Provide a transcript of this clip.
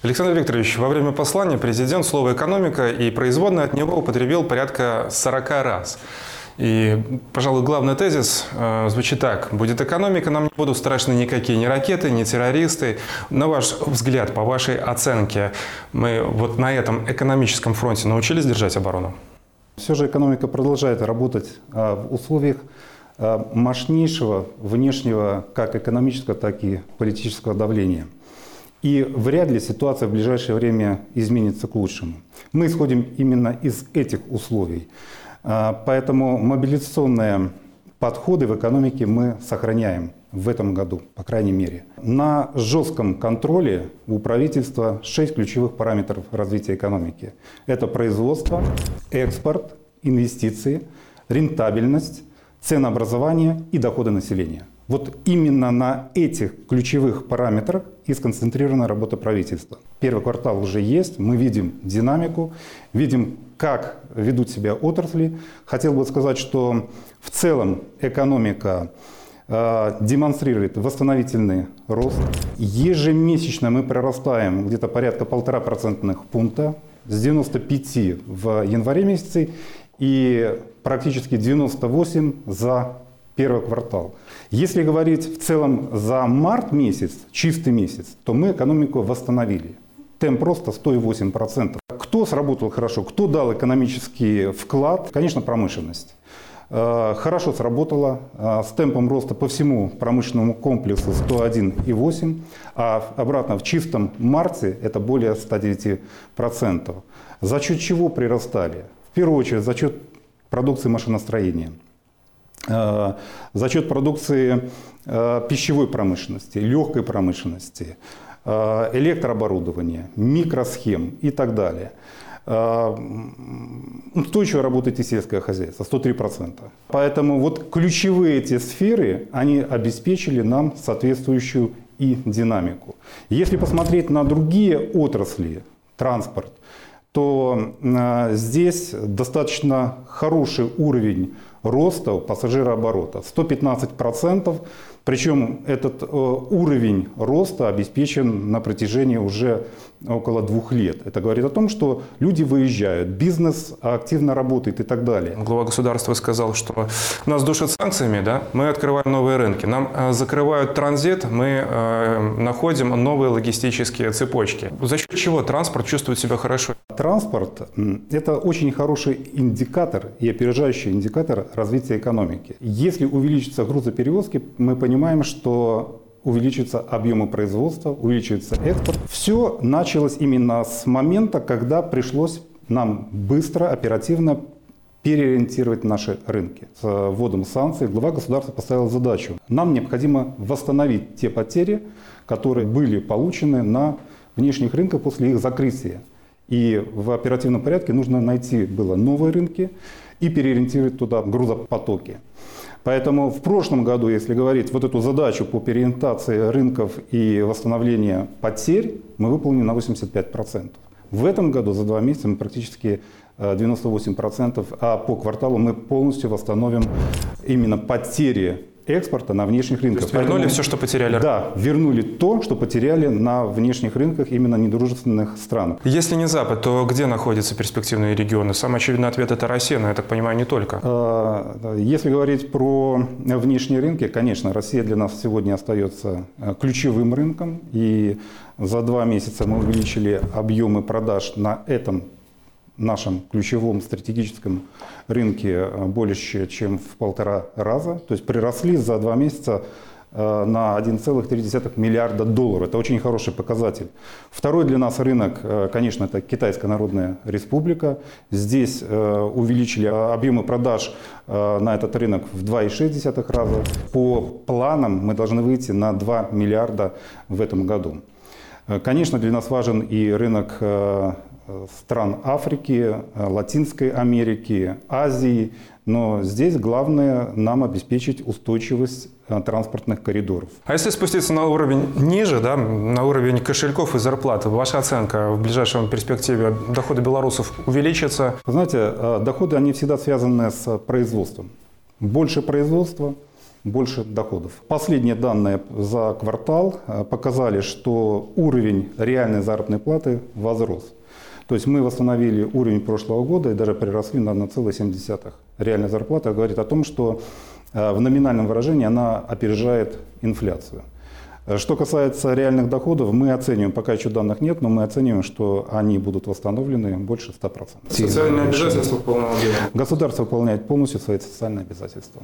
Александр Викторович, во время послания президент слово «экономика» и производная от него употребил порядка 40 раз. И, пожалуй, главный тезис э, звучит так. Будет экономика, нам не будут страшны никакие ни ракеты, ни террористы. На ваш взгляд, по вашей оценке, мы вот на этом экономическом фронте научились держать оборону? Все же экономика продолжает работать э, в условиях э, мощнейшего внешнего как экономического, так и политического давления – и вряд ли ситуация в ближайшее время изменится к лучшему. Мы исходим именно из этих условий. А, поэтому мобилизационные подходы в экономике мы сохраняем в этом году, по крайней мере. На жестком контроле у правительства шесть ключевых параметров развития экономики. Это производство, экспорт, инвестиции, рентабельность, ценообразование и доходы населения – вот именно на этих ключевых параметрах и сконцентрирована работа правительства. Первый квартал уже есть, мы видим динамику, видим, как ведут себя отрасли. Хотел бы сказать, что в целом экономика э, демонстрирует восстановительный рост. Ежемесячно мы прирастаем где-то порядка полтора процентных пункта с 95 в январе месяце и практически 98 за первый квартал. Если говорить в целом за март месяц, чистый месяц, то мы экономику восстановили. Темп роста 108%. Кто сработал хорошо, кто дал экономический вклад? Конечно, промышленность. Э, хорошо сработала э, с темпом роста по всему промышленному комплексу 101,8, а обратно в чистом марте это более 109%. За счет чего прирастали? В первую очередь за счет продукции машиностроения – за счет продукции э, пищевой промышленности, легкой промышленности, э, электрооборудования, микросхем и так далее. Устойчиво работает и сельское хозяйство, 103%. Поэтому вот ключевые эти сферы, они обеспечили нам соответствующую и динамику. Если посмотреть на другие отрасли, транспорт, то здесь достаточно хороший уровень роста пассажирооборота 115%, причем этот э, уровень роста обеспечен на протяжении уже около двух лет. Это говорит о том, что люди выезжают, бизнес активно работает и так далее. Глава государства сказал, что нас душат санкциями, да? мы открываем новые рынки. Нам э, закрывают транзит, мы э, находим новые логистические цепочки. За счет чего транспорт чувствует себя хорошо? Транспорт – это очень хороший индикатор и опережающий индикатор развития экономики. Если увеличатся грузоперевозки, мы понимаем, что увеличиваются объемы производства, увеличивается экспорт. Все началось именно с момента, когда пришлось нам быстро, оперативно переориентировать наши рынки. С вводом санкций глава государства поставил задачу. Нам необходимо восстановить те потери, которые были получены на внешних рынках после их закрытия. И в оперативном порядке нужно найти было новые рынки и переориентировать туда грузопотоки. Поэтому в прошлом году, если говорить вот эту задачу по переориентации рынков и восстановления потерь, мы выполнили на 85%. В этом году за два месяца мы практически 98%, э, а по кварталу мы полностью восстановим именно потери экспорта на внешних рынках. То есть вернули Поэтому, все, что потеряли? Да, вернули то, что потеряли на внешних рынках именно недружественных стран. Если не Запад, то где находятся перспективные регионы? Самый очевидный ответ – это Россия, но я так понимаю, не только. А, если говорить про внешние рынки, конечно, Россия для нас сегодня остается э, ключевым рынком. И за два месяца мы увеличили объемы продаж на этом нашем ключевом стратегическом рынке э, больше, чем в полтора раза. То есть приросли за два месяца э, на 1,3 миллиарда долларов. Это очень хороший показатель. Второй для нас рынок, э, конечно, это Китайская Народная Республика. Здесь увеличили объемы продаж на этот рынок в 2,6 раза. По планам мы должны выйти на 2 миллиарда в этом году. Конечно, для нас важен и рынок стран Африки, э, Латинской Америки, Азии. Но здесь главное нам обеспечить устойчивость э, транспортных коридоров. А если спуститься на уровень ниже, да, на уровень кошельков и зарплат, ваша оценка в ближайшем перспективе доходы белорусов увеличатся? знаете, э, доходы, они всегда связаны с производством. Больше производства, больше доходов. Последние данные за квартал э, показали, что уровень реальной заработной платы возрос. То есть мы восстановили уровень прошлого года и даже приросли на 1,7. Реальная зарплата говорит о том, что э, в номинальном выражении она опережает инфляцию. Э, Что касается реальных доходов, мы оцениваем, пока еще данных нет, но мы оцениваем, что они будут восстановлены больше 100%. Социальные обязательства в полном объеме. Государство выполняет полностью свои социальные обязательства.